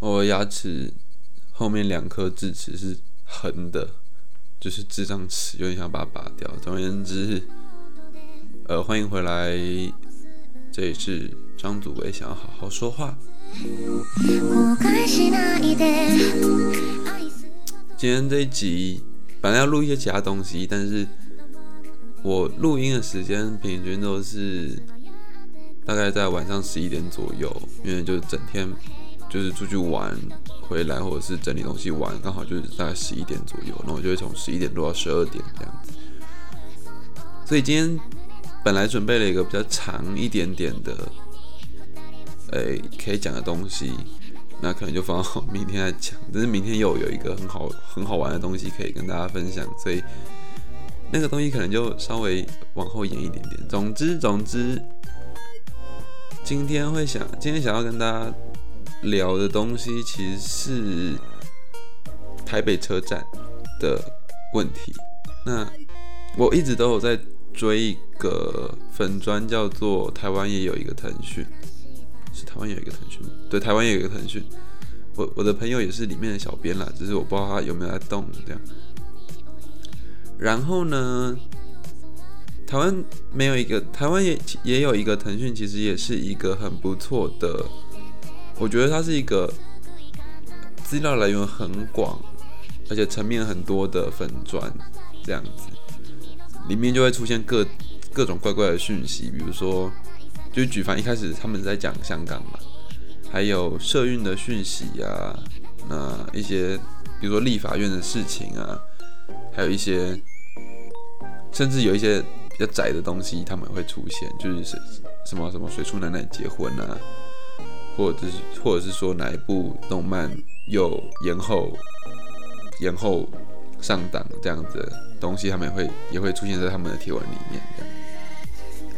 我牙齿后面两颗智齿是横的，就是智障齿，有点想把它拔掉。总而言之，呃，欢迎回来，这里是张祖伟，想要好好说话。今天这一集本来要录一些其他东西，但是我录音的时间平均都是大概在晚上十一点左右，因为就整天就是出去玩回来，或者是整理东西玩，刚好就是大概十一点左右，那我就会从十一点多到十二点这样子。所以今天本来准备了一个比较长一点点的。诶，可以讲的东西，那可能就放到明天再讲。但是明天又有一个很好很好玩的东西可以跟大家分享，所以那个东西可能就稍微往后延一点点。总之，总之，今天会想，今天想要跟大家聊的东西，其实是台北车站的问题。那我一直都有在追一个粉砖，叫做台湾也有一个腾讯。是台湾有一个腾讯吗？对，台湾也有一个腾讯。我我的朋友也是里面的小编啦，只是我不知道他有没有在动这样。然后呢，台湾没有一个，台湾也也有一个腾讯，其实也是一个很不错的。我觉得它是一个资料来源很广，而且层面很多的粉砖这样子，里面就会出现各各种怪怪的讯息，比如说。就举凡一开始他们在讲香港嘛，还有社运的讯息啊，那一些比如说立法院的事情啊，还有一些甚至有一些比较窄的东西，他们会出现，就是什什么什么水处奶奶结婚啊，或者是或者是说哪一部动漫又延后延后上档这样子的东西，他们也会也会出现在他们的贴文里面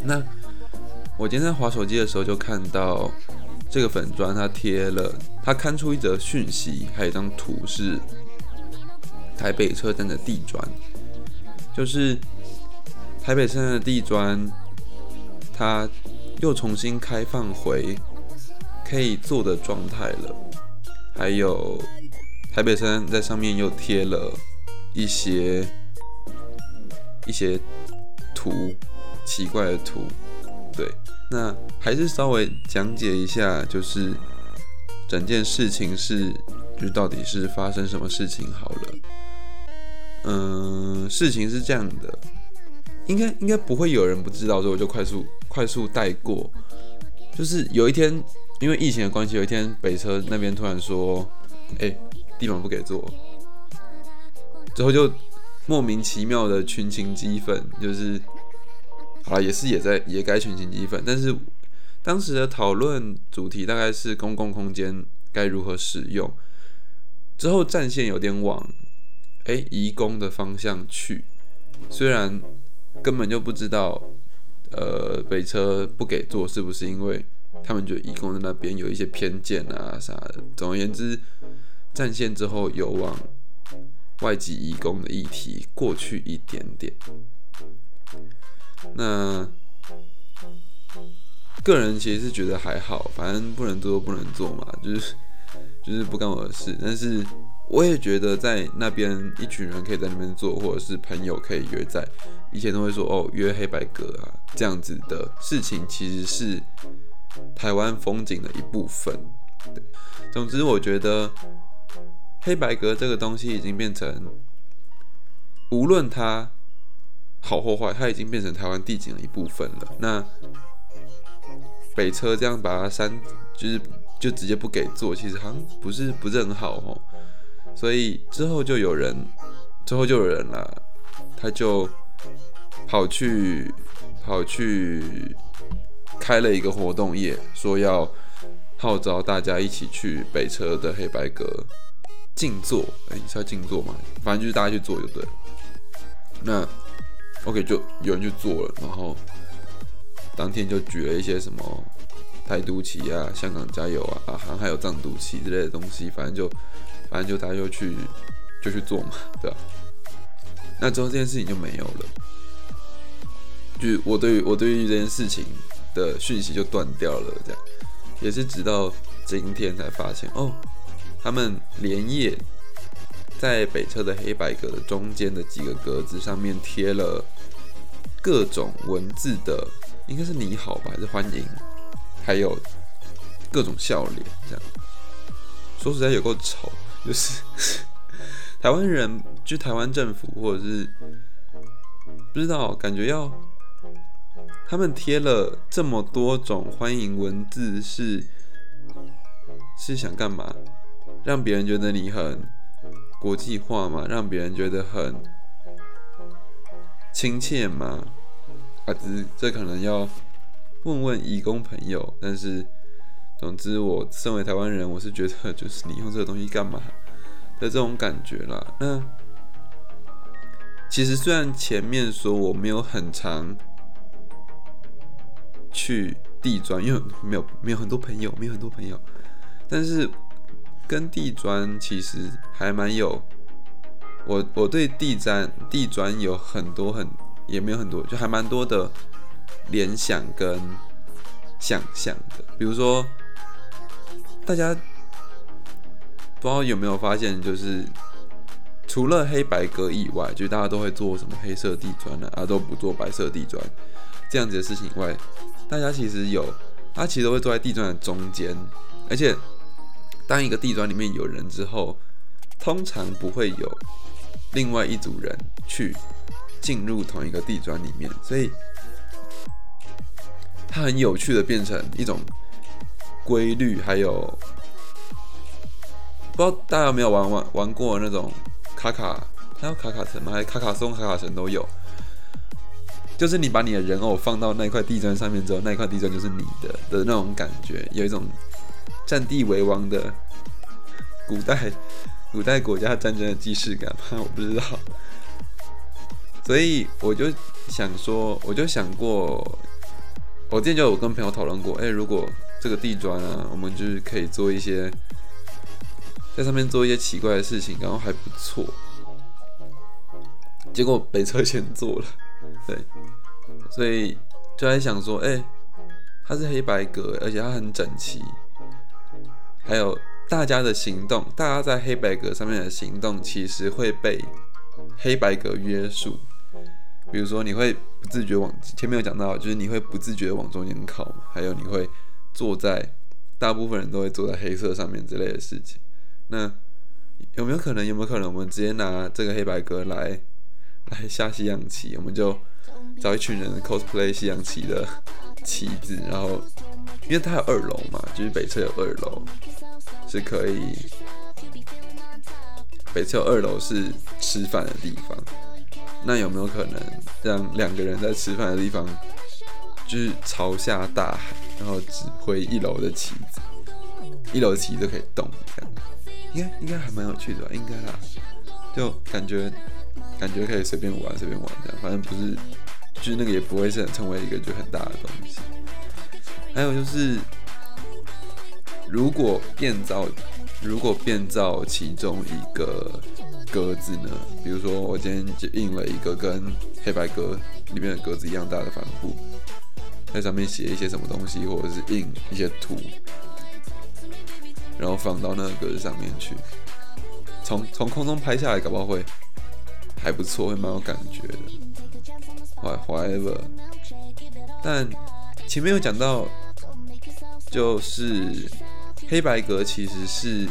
那。我今天滑手机的时候就看到这个粉砖，他贴了，他刊出一则讯息，还有一张图是台北车站的地砖，就是台北车站的地砖，它又重新开放回可以做的状态了，还有台北山在上面又贴了一些一些图，奇怪的图。对，那还是稍微讲解一下，就是整件事情是，就到底是发生什么事情好了。嗯，事情是这样的，应该应该不会有人不知道，所以我就快速快速带过。就是有一天，因为疫情的关系，有一天北车那边突然说，哎，地板不给坐，之后就莫名其妙的群情激愤，就是。好了，也是也在也该群情激愤，但是当时的讨论主题大概是公共空间该如何使用。之后战线有点往哎移工的方向去，虽然根本就不知道，呃北车不给做是不是因为他们觉得移工的那边有一些偏见啊啥的。总而言之，战线之后有往外籍移工的议题过去一点点。那个人其实是觉得还好，反正不能做不能做嘛，就是就是不干我的事。但是我也觉得在那边一群人可以在那边做，或者是朋友可以约在，以前都会说哦约黑白格啊这样子的事情，其实是台湾风景的一部分。对，总之我觉得黑白格这个东西已经变成，无论它。好或坏，它已经变成台湾地景的一部分了。那北车这样把它删，就是就直接不给做，其实好像不是不是很好哦。所以之后就有人，之后就有人了，他就跑去跑去开了一个活动页，说要号召大家一起去北车的黑白阁静坐。哎，是要静坐吗？反正就是大家去做就对了。那。OK，就有人去做了，然后当天就举了一些什么台独旗啊、香港加油啊、啊，好像还有藏独旗之类的东西，反正就反正就大家就去就去做嘛，对吧？那之后这件事情就没有了，就我对我对于这件事情的讯息就断掉了，这样也是直到今天才发现，哦，他们连夜在北侧的黑白格的中间的几个格子上面贴了各种文字的，应该是你好吧，还是欢迎，还有各种笑脸，这样。说实在有够丑，就是 台湾人，就台湾政府或者是不知道，感觉要他们贴了这么多种欢迎文字，是是想干嘛？让别人觉得你很国际化吗？让别人觉得很亲切吗？啊，这这可能要问问义工朋友，但是。总之，我身为台湾人，我是觉得就是你用这个东西干嘛的这种感觉啦。那其实虽然前面说我没有很长去地砖，因为没有没有很多朋友，没有很多朋友，但是跟地砖其实还蛮有。我我对地砖地砖有很多很也没有很多，就还蛮多的联想跟想象的，比如说。大家不知道有没有发现，就是除了黑白格以外，就大家都会做什么黑色地砖呢？啊，都不做白色地砖这样子的事情以外，大家其实有，他其实会坐在地砖的中间，而且当一个地砖里面有人之后，通常不会有另外一组人去进入同一个地砖里面，所以它很有趣的变成一种。规律还有，不知道大家有没有玩玩玩过那种卡卡，还有卡卡城吗？还是卡卡松、卡卡城都有。就是你把你的人偶放到那块地砖上面之后，那块地砖就是你的的那种感觉，有一种占地为王的古代古代国家战争的既视感吗？我不知道。所以我就想说，我就想过，我之前就有跟朋友讨论过，哎，如果。这个地砖啊，我们就是可以做一些，在上面做一些奇怪的事情，然后还不错。结果北车先做了，对，所以就在想说，哎，它是黑白格，而且它很整齐，还有大家的行动，大家在黑白格上面的行动，其实会被黑白格约束。比如说，你会不自觉往前面有讲到，就是你会不自觉往中间靠，还有你会。坐在大部分人都会坐在黑色上面之类的事情，那有没有可能？有没有可能我们直接拿这个黑白格来来下西洋棋？我们就找一群人 cosplay 西洋棋的棋子，然后因为它有二楼嘛，就是北侧有二楼是可以，北侧有二楼是吃饭的地方，那有没有可能让两个人在吃饭的地方就是朝下大海？然后指挥一楼的棋子，一楼的棋子可以动，这样应该应该还蛮有趣的吧？应该啦，就感觉感觉可以随便玩随便玩这样，反正不是，就是那个也不会是成为一个就很大的东西。还有就是，如果变造，如果变造其中一个格子呢？比如说我今天就印了一个跟黑白格里面的格子一样大的帆布。在上面写一些什么东西，或者是印一些图，然后放到那个格子上面去。从从空中拍下来，搞不好会还不错，会蛮有感觉的。However，但前面有讲到，就是黑白格其实是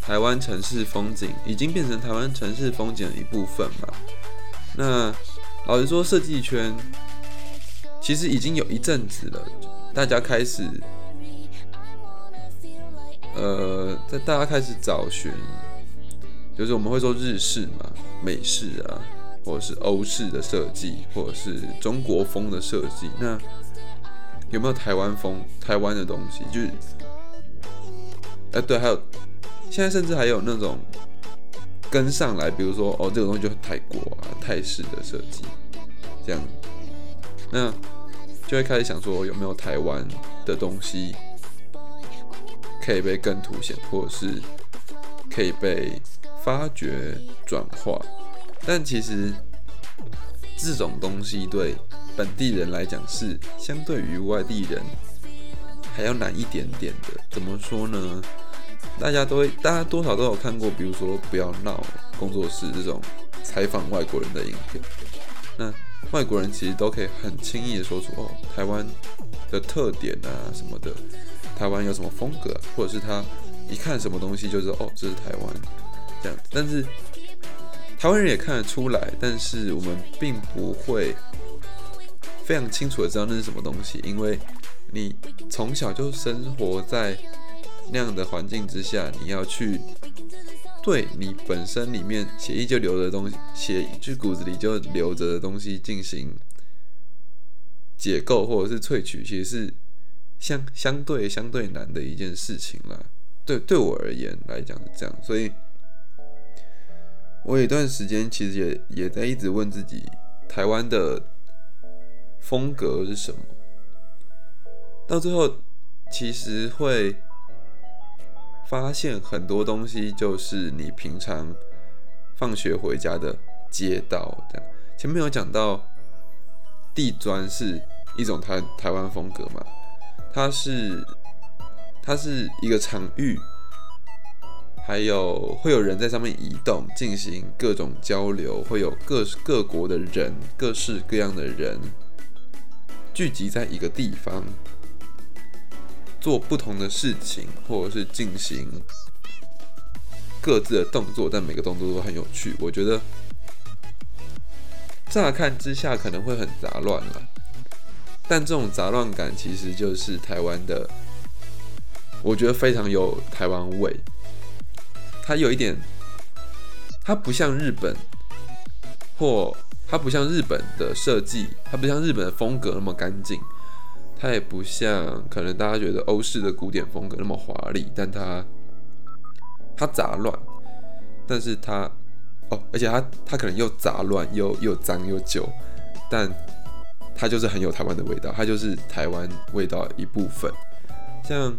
台湾城市风景，已经变成台湾城市风景的一部分嘛。那老实说，设计圈。其实已经有一阵子了，大家开始，呃，在大家开始找寻，就是我们会说日式嘛、美式啊，或者是欧式的设计，或者是中国风的设计。那有没有台湾风、台湾的东西？就是，哎，对，还有现在甚至还有那种跟上来，比如说哦，这个东西就是泰国啊、泰式的设计，这样。那就会开始想说，有没有台湾的东西可以被更凸显，或者是可以被发掘转化？但其实这种东西对本地人来讲是相对于外地人还要难一点点的。怎么说呢？大家都会，大家多少都有看过，比如说“不要闹”工作室这种采访外国人的影片。那外国人其实都可以很轻易的说出哦，台湾的特点啊什么的，台湾有什么风格，或者是他一看什么东西就知道哦，这是台湾这样。但是台湾人也看得出来，但是我们并不会非常清楚的知道那是什么东西，因为你从小就生活在。那样的环境之下，你要去对你本身里面血液就流的东西，血就骨子里就留着的东西进行解构或者是萃取，其实是相相对相对难的一件事情啦。对对我而言来讲是这样，所以我有一段时间其实也也在一直问自己，台湾的风格是什么？到最后其实会。发现很多东西就是你平常放学回家的街道，这样前面有讲到地砖是一种台台湾风格嘛，它是它是一个场域，还有会有人在上面移动进行各种交流，会有各各国的人各式各样的人聚集在一个地方。做不同的事情，或者是进行各自的动作，但每个动作都很有趣。我觉得乍看之下可能会很杂乱了，但这种杂乱感其实就是台湾的，我觉得非常有台湾味。它有一点，它不像日本，或它不像日本的设计，它不像日本的风格那么干净。它也不像可能大家觉得欧式的古典风格那么华丽，但它它杂乱，但是它哦，而且它它可能又杂乱又又脏又旧，但它就是很有台湾的味道，它就是台湾味道一部分。像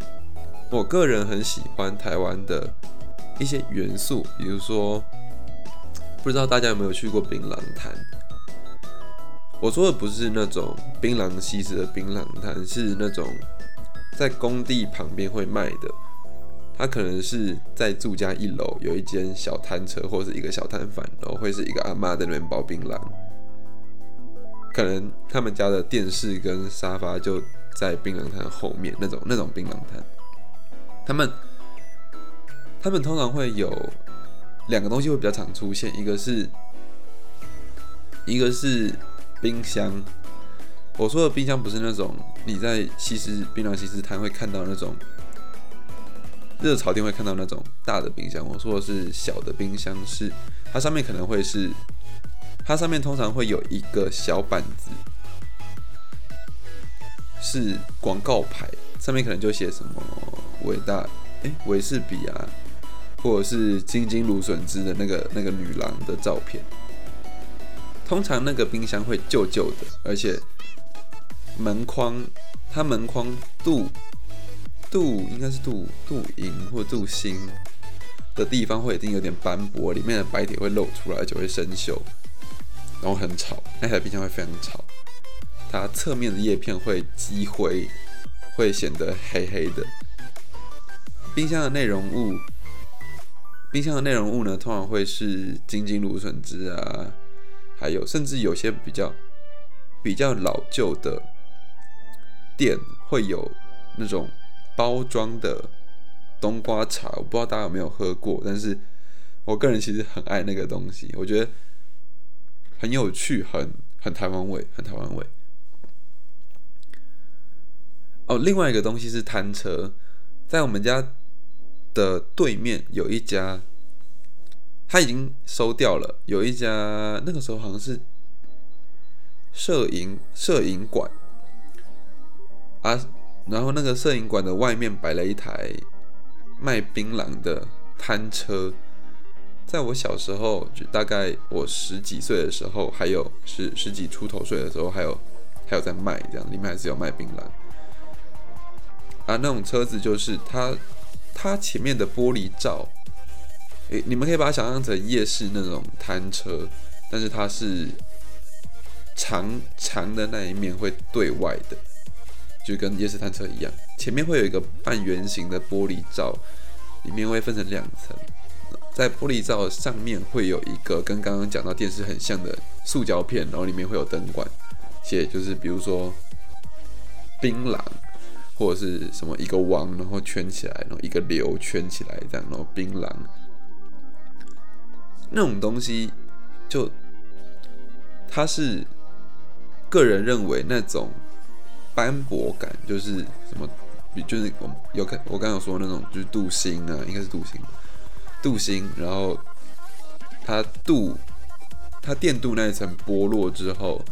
我个人很喜欢台湾的一些元素，比如说不知道大家有没有去过槟榔摊。我说的不是那种槟榔西施的槟榔摊，是那种在工地旁边会卖的。他可能是在住家一楼有一间小摊车或者是一个小摊贩，然后会是一个阿妈在那边包槟榔。可能他们家的电视跟沙发就在槟榔摊后面那种那种槟榔摊。他们他们通常会有两个东西会比较常出现，一个是一个是。冰箱，我说的冰箱不是那种你在西施槟榔西施摊会看到那种热炒店会看到那种大的冰箱。我说的是小的冰箱，是它上面可能会是它上面通常会有一个小板子，是广告牌，上面可能就写什么伟大哎维士比啊，或者是金金芦笋汁的那个那个女郎的照片。通常那个冰箱会旧旧的，而且门框，它门框镀镀应该是镀镀银或镀锌的地方会已经有点斑驳，里面的白铁会露出来，就会生锈，然后很吵，那台冰箱会非常吵。它侧面的叶片会积灰，会显得黑黑的。冰箱的内容物，冰箱的内容物呢，通常会是金金芦笋汁啊。还有，甚至有些比较比较老旧的店会有那种包装的冬瓜茶，我不知道大家有没有喝过，但是我个人其实很爱那个东西，我觉得很有趣，很很台湾味，很台湾味。哦，另外一个东西是摊车，在我们家的对面有一家。他已经收掉了。有一家那个时候好像是摄影摄影馆啊，然后那个摄影馆的外面摆了一台卖槟榔的摊车。在我小时候，就大概我十几岁的时候，还有十十几出头岁的时候，还有还有在卖这样，里面还是有卖槟榔啊。那种车子就是它它前面的玻璃罩。诶，你们可以把它想象成夜市那种摊车，但是它是长长的那一面会对外的，就跟夜市摊车一样，前面会有一个半圆形的玻璃罩，里面会分成两层，在玻璃罩上面会有一个跟刚刚讲到电视很像的塑胶片，然后里面会有灯管，写就是比如说槟榔或者是什么一个王，然后圈起来，然后一个流圈起来这样，然后槟榔那种东西就它是个人认为那种斑驳感就是什么。就是我有看，我刚刚说那种就是镀锌啊，应该是镀锌，镀锌，然后它镀它电镀那一层剥落之后，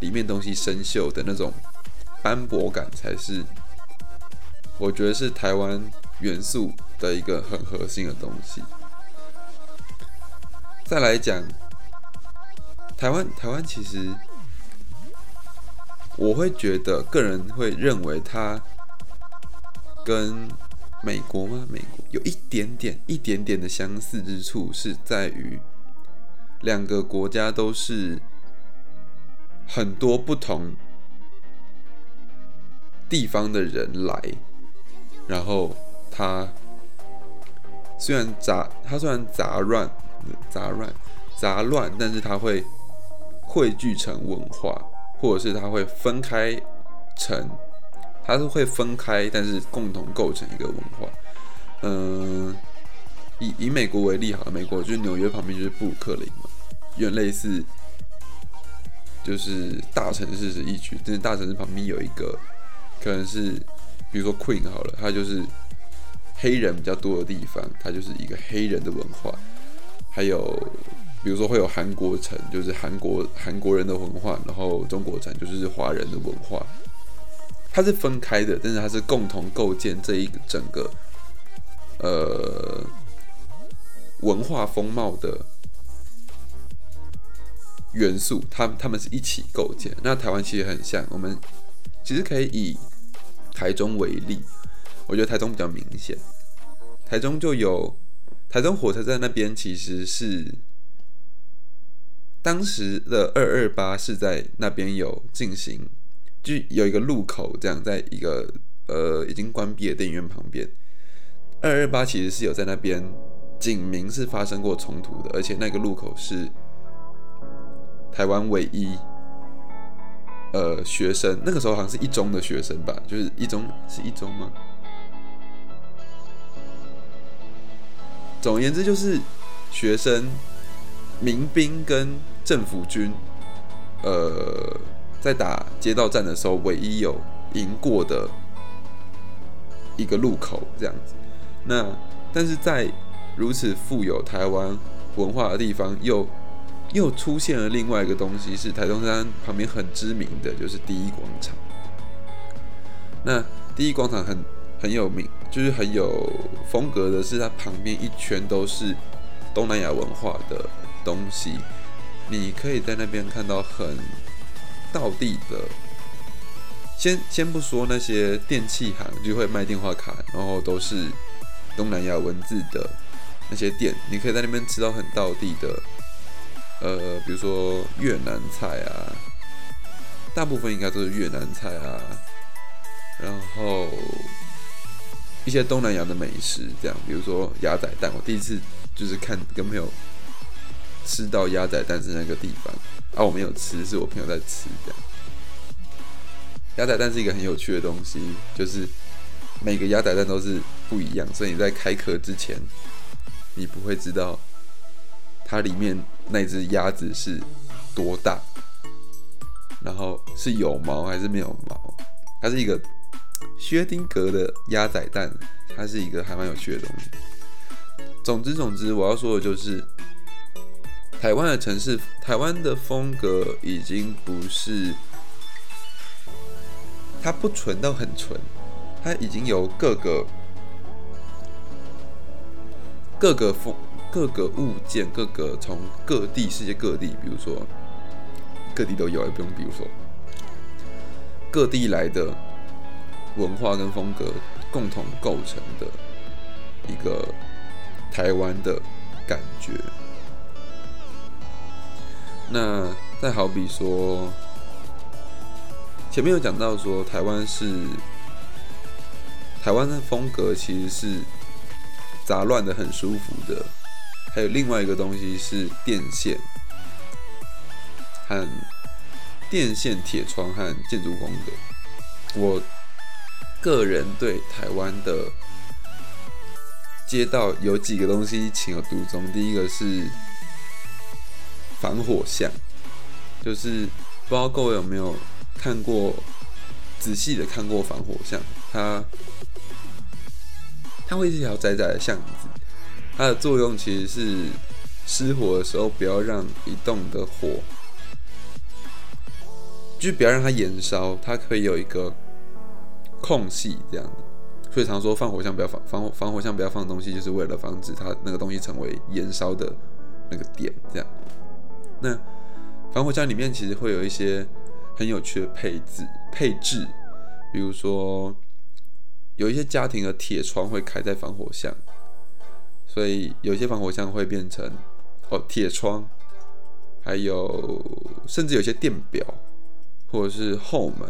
里面东西生锈的那种斑驳感，才是我觉得是台湾元素的一个很核心的东西。再来讲台湾，台湾其实我会觉得个人会认为它。跟美国吗？美国有一点点、一点点的相似之处，是在于两个国家都是很多不同地方的人来，然后它虽然杂，它虽然杂乱、杂乱、杂乱，但是它会汇聚成文化，或者是它会分开成。它是会分开，但是共同构成一个文化。嗯，以以美国为例，好了，美国就是纽约旁边就是布鲁克林嘛，有点类似，就是大城市是一区，但是大城市旁边有一个，可能是比如说 Queen 好了，它就是黑人比较多的地方，它就是一个黑人的文化。还有比如说会有韩国城，就是韩国韩国人的文化，然后中国城就是华人的文化。它是分开的，但是它是共同构建这一整个呃文化风貌的元素，它他们是一起构建。那台湾其实很像，我们其实可以以台中为例，我觉得台中比较明显，台中就有台中火车站那边，其实是当时的二二八是在那边有进行。就有一个路口，这样在一个呃已经关闭的电影院旁边，二二八其实是有在那边警民是发生过冲突的，而且那个路口是台湾唯一呃学生，那个时候好像是一中的学生吧，就是一中是一中吗？总而言之，就是学生、民兵跟政府军，呃。在打街道战的时候，唯一有赢过的一个路口，这样子。那但是在如此富有台湾文化的地方，又又出现了另外一个东西，是台中山旁边很知名的就是第一广场。那第一广场很很有名，就是很有风格的，是它旁边一圈都是东南亚文化的东西。你可以在那边看到很。道地的，先 先不说那些电器行就会卖电话卡，然后都是东南亚文字的那些店，你可以在那边吃到很道地的，呃，比如说越南菜啊，大部分应该都是越南菜啊，然后一些东南亚的美食，这样，比如说鸭仔蛋，我第一次就是看跟朋友吃到鸭仔蛋是那个地方。啊，我没有吃，是我朋友在吃这样。鸭仔蛋是一个很有趣的东西，就是每个鸭仔蛋都是不一样，所以你在开壳之前，你不会知道它里面那只鸭子是多大，然后是有毛还是没有毛。它是一个薛丁格的鸭仔蛋，它是一个还蛮有趣的东西。总之，总之，我要说的就是。台湾的城市，台湾的风格已经不是，它不纯到很纯，它已经有各个各个风、各个物件、各个从各地世界各地，比如说各地都有，也不用比如说各地来的文化跟风格共同构成的一个台湾的感觉。那再好比说，前面有讲到说，台湾是台湾的风格其实是杂乱的很舒服的，还有另外一个东西是电线和电线、铁窗和建筑风格。我个人对台湾的街道有几个东西情有独钟。第一个是防火巷，就是不知道各位有没有看过，仔细的看过防火巷，它它会是一条窄窄的巷子，它的作用其实是失火的时候不要让移动的火，就不要让它延烧，它可以有一个空隙这样的。所以常说放火箱不要放防防火箱不要放东西，就是为了防止它那个东西成为燃烧的那个点这样。那防火箱里面其实会有一些很有趣的配置配置，比如说。有一些家庭的铁窗会开在防火箱，所以有些防火箱会变成哦铁窗，还有甚至有些电表，或者是后门，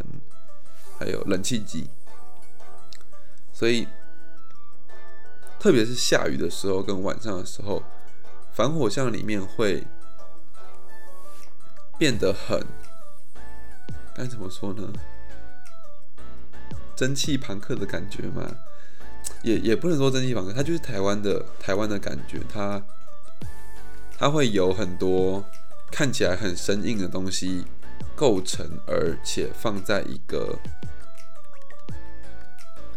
还有冷气机。所以，特别是下雨的时候跟晚上的时候，防火箱里面会变得很该怎么说呢？蒸汽朋克的感觉嘛，也也不能说蒸汽朋克，它就是台湾的台湾的感觉，它它会有很多看起来很生硬的东西构成，而且放在一个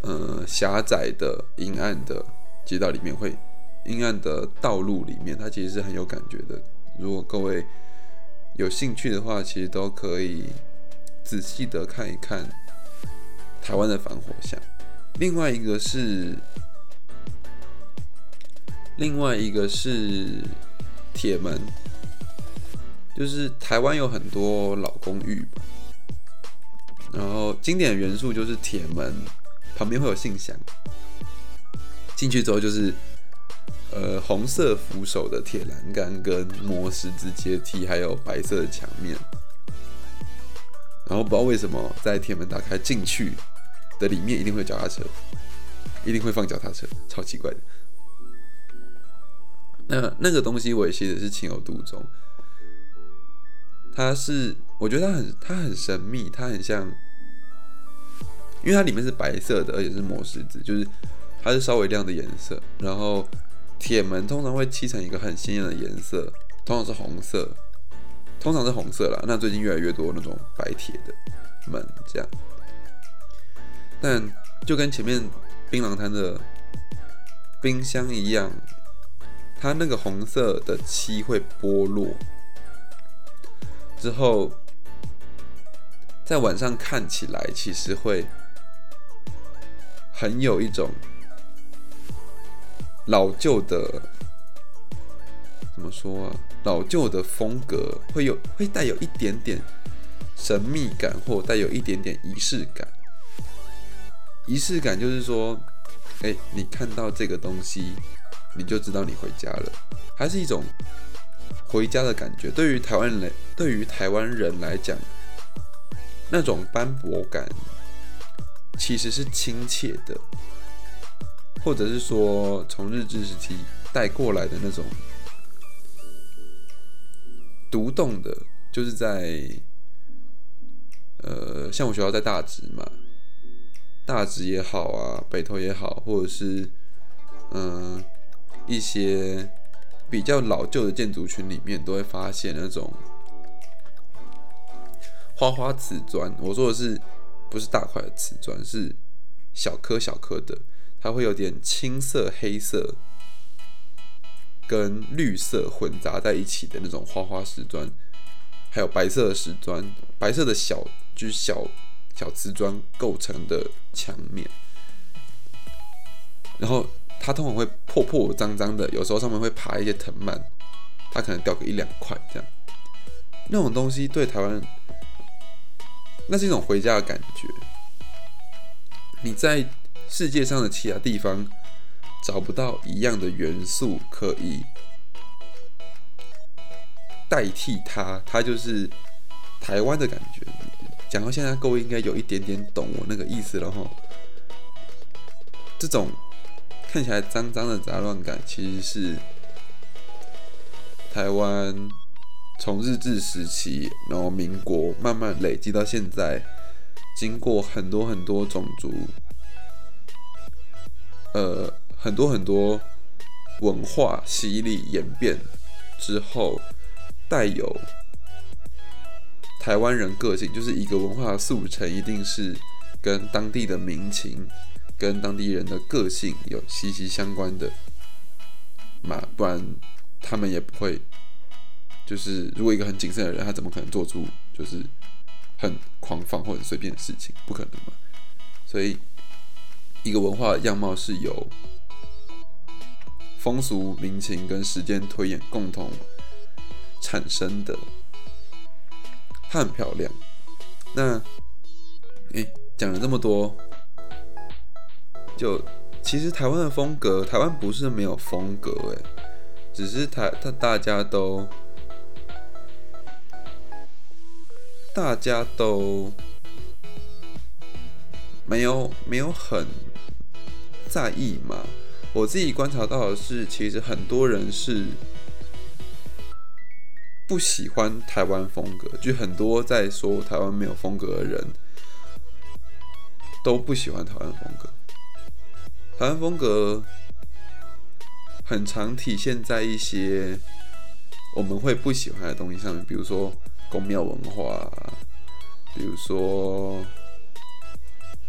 呃狭窄的阴暗的街道里面，会阴暗的道路里面，它其实是很有感觉的。如果各位有兴趣的话，其实都可以仔细的看一看。台湾的防火巷，另外一个是，另外一个是铁门，就是台湾有很多老公寓，然后经典元素就是铁门旁边会有信箱，进去之后就是呃红色扶手的铁栏杆跟磨石子阶梯，还有白色的墙面。然后不知道为什么，在铁门打开进去的里面一定会脚踏车，一定会放脚踏车，超奇怪的。那那个东西我也其实是情有独钟。它是，我觉得它很它很神秘，它很像，因为它里面是白色的，而且是磨石子，就是它是稍微亮的颜色。然后铁门通常会漆成一个很鲜艳的颜色，通常是红色。通常是红色啦，那最近越来越多那种白铁的门这样，但就跟前面槟榔摊的冰箱一样，它那个红色的漆会剥落之后，在晚上看起来其实会很有一种老旧的，怎么说啊？老旧的风格会有会带有一点点神秘感，或带有一点点仪式感。仪式感就是说，哎，你看到这个东西，你就知道你回家了，还是一种回家的感觉。对于台湾人，对于台湾人来讲，那种斑驳感其实是亲切的，或者是说从日治时期带过来的那种。独栋的，就是在，呃，像我学校在大直嘛，大直也好啊，北投也好，或者是，嗯，一些比较老旧的建筑群里面，都会发现那种花花瓷砖。我说的是，不是大块的瓷砖，是小颗小颗的，它会有点青色、黑色。跟绿色混杂在一起的那种花花石砖，还有白色的石砖，白色的小就是小小瓷砖构成的墙面，然后它通常会破破脏脏的，有时候上面会爬一些藤蔓，它可能掉个一两块这样。那种东西对台湾，那是一种回家的感觉。你在世界上的其他地方。找不到一样的元素可以代替它，它就是台湾的感觉。讲到现在，各位应该有一点点懂我那个意思了哈。这种看起来脏脏的杂乱感，其实是台湾从日治时期，然后民国慢慢累积到现在，经过很多很多种族，呃，很多很多文化洗礼演变之后，带有台湾人个性，就是一个文化的速成，一定是跟当地的民情。跟当地人的个性有息息相关的嘛，不然他们也不会。就是如果一个很谨慎的人，他怎么可能做出就是很狂放或者随便的事情？不可能嘛。所以一个文化样貌是由风俗民情跟时间推演共同产生的。它很漂亮。那诶，讲了这么多。就其实台湾的风格，台湾不是没有风格诶，只是台他大家都大家都没有没有很在意嘛。我自己观察到的是，其实很多人是不喜欢台湾风格，就很多在说台湾没有风格的人都不喜欢台湾风格。台湾风格很常体现在一些我们会不喜欢的东西上面，比如说宫庙文化，比如说，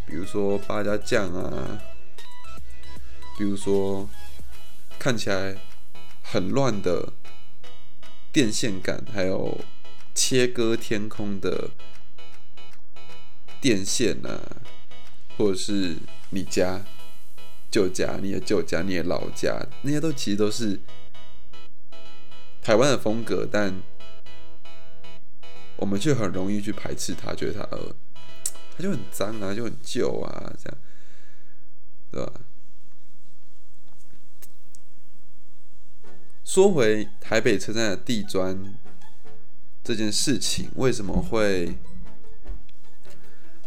比如说八家将啊，比如说看起来很乱的电线杆，还有切割天空的电线啊，或者是你家。旧家，你的旧家，你的老家，那些都其实都是台湾的风格，但我们却很容易去排斥它，觉得它呃，它就很脏啊，就很旧啊，这样，对吧？说回台北车站的地砖这件事情，为什么会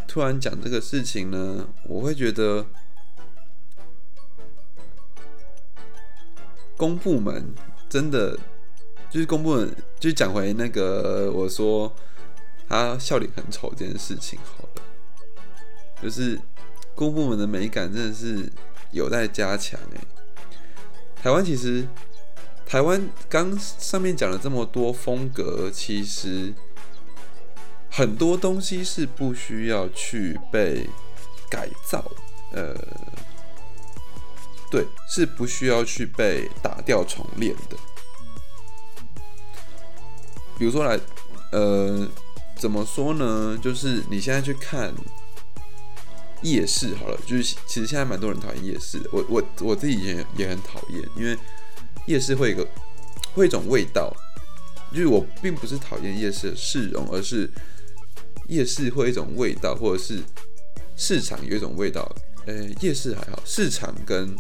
突然讲这个事情呢？我会觉得。公部门真的就是公部门，就讲回那个我说他笑脸很丑这件事情好了，就是公部门的美感真的是有待加强哎。台湾其实台湾刚上面讲了这么多风格，其实很多东西是不需要去被改造，呃。对，是不需要去被打掉重练的。比如说来，呃，怎么说呢？就是你现在去看夜市好了，就是其实现在蛮多人讨厌夜市，我我我自己也也很讨厌，因为夜市会一个会一种味道，就是我并不是讨厌夜市的市容，而是夜市会一种味道，或者是市场有一种味道。呃，夜市还好，市场跟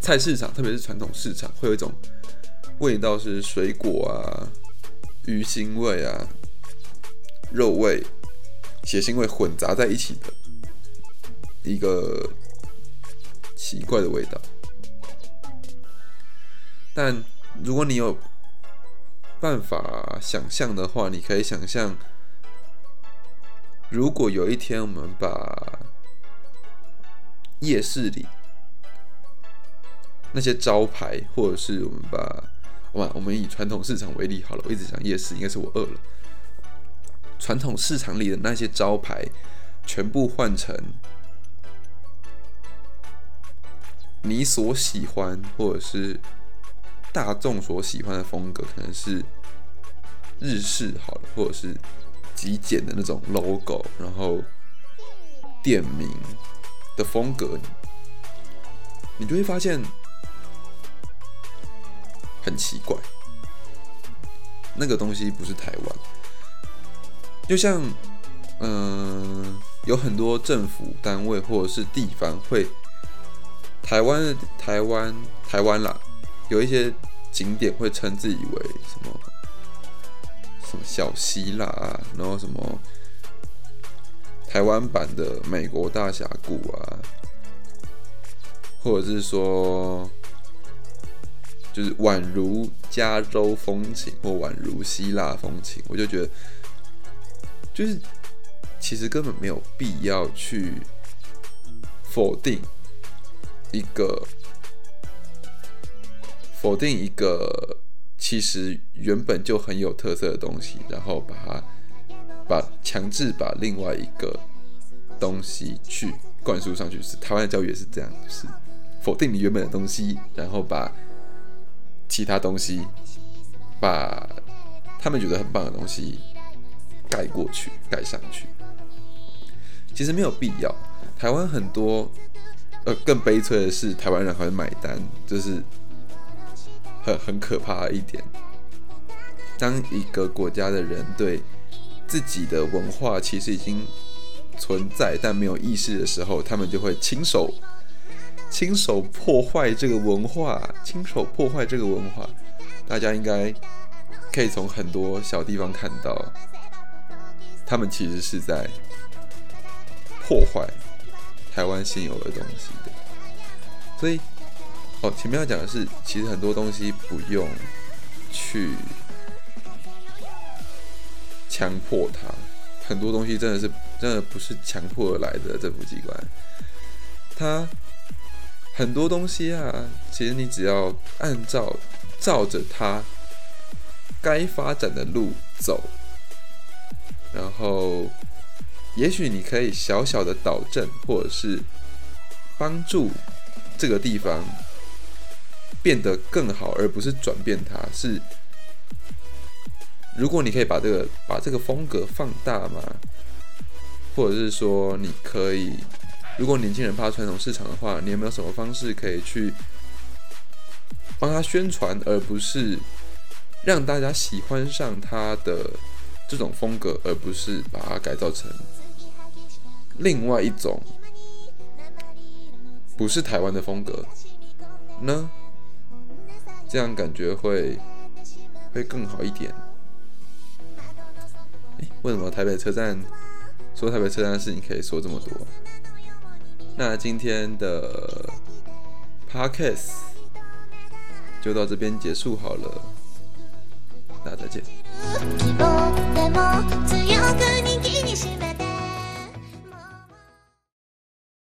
菜市场，特别是传统市场，会有一种味道，是水果啊、鱼腥味啊、肉味、血腥味混杂在一起的一个奇怪的味道。但如果你有办法想象的话，你可以想象，如果有一天我们把夜市里那些招牌，或者是我们把，哇，我们以传统市场为例好了。我一直讲夜市，应该是我饿了。传统市场里的那些招牌，全部换成你所喜欢，或者是大众所喜欢的风格，可能是日式好了，或者是极简的那种 logo，然后店名的风格，你就会发现。很奇怪，那个东西不是台湾，就像，嗯，有很多政府单位或者是地方会，台湾台湾台湾啦，有一些景点会称自己为什么什么小希腊啊，然后什么台湾版的美国大峡谷啊，或者是说，就是宛如加州风情或宛如希腊风情，我就觉得，就是其实根本没有必要去否定一个否定一个其实原本就很有特色的东西，然后把它把强制把另外一个东西去灌输上去。是台湾的教育也是这样，就是。否定你原本的东西，然后把其他东西，把他们觉得很棒的东西盖过去、盖上去。其实没有必要。台湾很多，呃，更悲催的是，台湾人还会买单，就是很很可怕的一点。当一个国家的人对自己的文化其实已经存在但没有意识的时候，他们就会亲手。亲手破坏这个文化，亲手破坏这个文化，大家应该可以从很多小地方看到，他们其实是在破坏台湾现有的东西的。所以，哦，前面要讲的是，其实很多东西不用去强迫它，很多东西真的是真的不是强迫而来的。政府机关，它。很多东西啊，其实你只要按照照着它该发展的路走，然后也许你可以小小的导正，或者是帮助这个地方变得更好，而不是转变它。是，如果你可以把这个把这个风格放大嘛，或者是说你可以。如果年轻人怕传统市场的话，你有没有什么方式可以去帮他宣传，而不是让大家喜欢上他的这种风格，而不是把它改造成另外一种不是台湾的风格呢？这样感觉会会更好一点。哎为什么台北车站说台北车站的事情可以说这么多？那今天的 podcast 就到这边结束好了，大家再见。